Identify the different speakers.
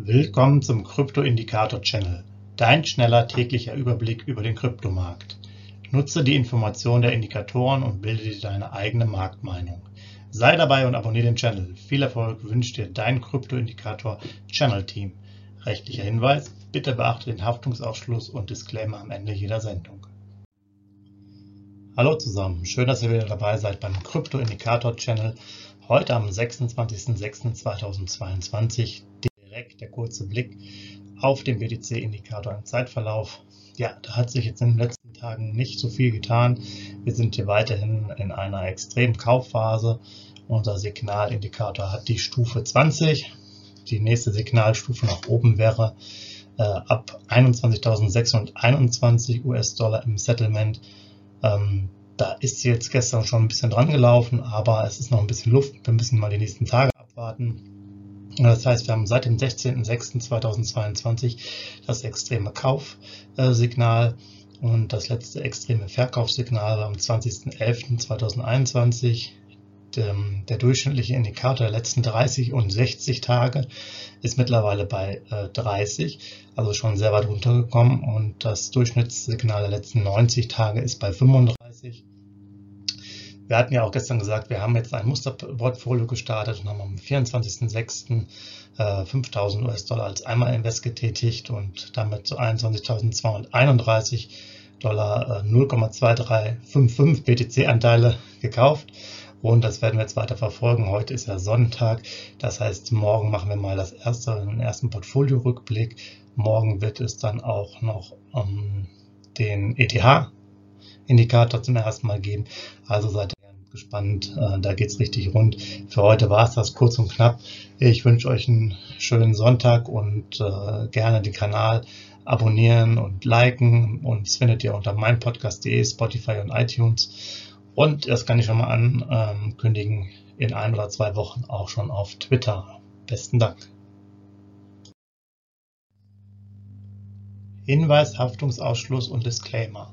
Speaker 1: Willkommen zum Krypto-Indikator-Channel, dein schneller täglicher Überblick über den Kryptomarkt. Nutze die Informationen der Indikatoren und bilde dir deine eigene Marktmeinung. Sei dabei und abonniere den Channel. Viel Erfolg wünscht dir dein Krypto-Indikator-Channel-Team. Rechtlicher Hinweis, bitte beachte den Haftungsausschluss und Disclaimer am Ende jeder Sendung. Hallo zusammen, schön, dass ihr wieder dabei seid beim Krypto-Indikator-Channel. Heute am 26.06.2022 direkt der kurze Blick auf den BTC-Indikator im Zeitverlauf. Ja, da hat sich jetzt in den letzten Tagen nicht so viel getan. Wir sind hier weiterhin in einer extremen Kaufphase. Unser Signalindikator hat die Stufe 20. Die nächste Signalstufe nach oben wäre äh, ab 21.621 US-Dollar im Settlement. Ähm, da ist sie jetzt gestern schon ein bisschen dran gelaufen, aber es ist noch ein bisschen Luft. Wir müssen mal die nächsten Tage abwarten. Das heißt, wir haben seit dem 16.06.2022 das extreme Kaufsignal und das letzte extreme Verkaufssignal am 20.11.2021. Der durchschnittliche Indikator der letzten 30 und 60 Tage ist mittlerweile bei 30, also schon sehr weit runtergekommen und das Durchschnittssignal der letzten 90 Tage ist bei 35. Wir hatten ja auch gestern gesagt, wir haben jetzt ein Musterportfolio gestartet und haben am 24.06. Äh, 5000 US-Dollar als Einmal-Invest getätigt und damit zu 21.231 Dollar äh, 0,2355 BTC-Anteile gekauft. Und das werden wir jetzt weiter verfolgen. Heute ist ja Sonntag. Das heißt, morgen machen wir mal das erste, den ersten Portfolio-Rückblick. Morgen wird es dann auch noch um, den ETH-Indikator zum ersten Mal geben. Also seid gespannt. Äh, da geht's richtig rund. Für heute war es das kurz und knapp. Ich wünsche euch einen schönen Sonntag und äh, gerne den Kanal abonnieren und liken. Uns findet ihr unter meinpodcast.de, Spotify und iTunes. Und das kann ich schon mal ankündigen, in ein oder zwei Wochen auch schon auf Twitter. Besten Dank. Hinweis, Haftungsausschluss und Disclaimer.